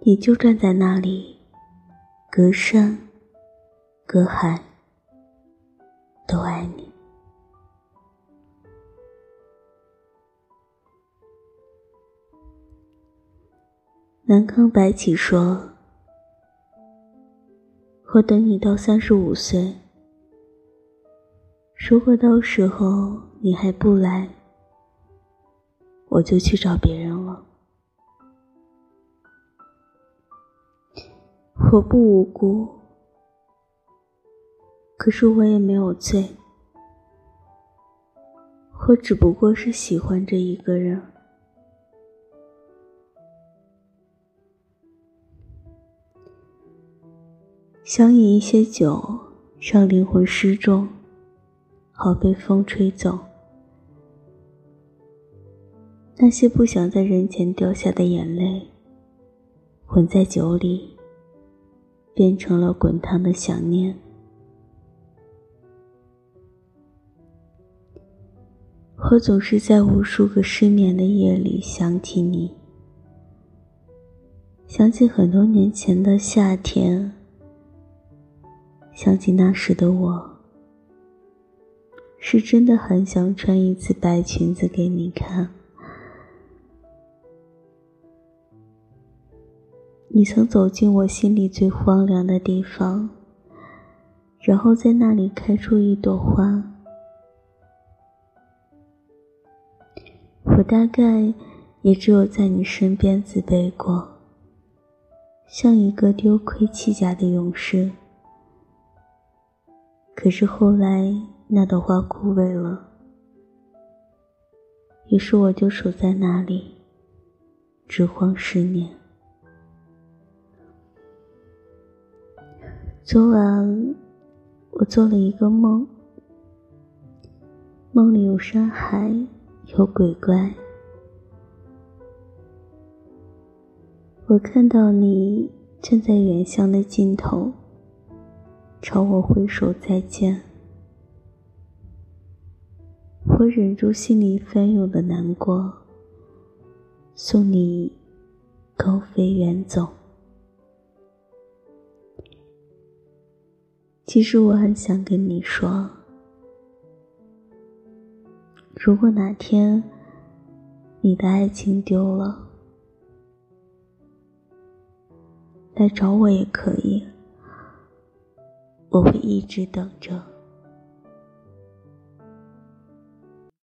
你就站在那里，隔山隔海，都爱你。南康白起说：“我等你到三十五岁，如果到时候你还不来，我就去找别人了。我不无辜，可是我也没有罪，我只不过是喜欢着一个人。”想饮一些酒，让灵魂失重，好被风吹走。那些不想在人前掉下的眼泪，混在酒里，变成了滚烫的想念。我总是在无数个失眠的夜里想起你，想起很多年前的夏天。想起那时的我，是真的很想穿一次白裙子给你看。你曾走进我心里最荒凉的地方，然后在那里开出一朵花。我大概也只有在你身边自卑过，像一个丢盔弃甲的勇士。可是后来，那朵花枯萎了，于是我就守在那里，只荒十年。昨晚，我做了一个梦，梦里有山海，有鬼怪，我看到你站在远乡的尽头。朝我挥手再见，我忍住心里翻涌的难过，送你高飞远走。其实我很想跟你说，如果哪天你的爱情丢了，来找我也可以。我会一直等着。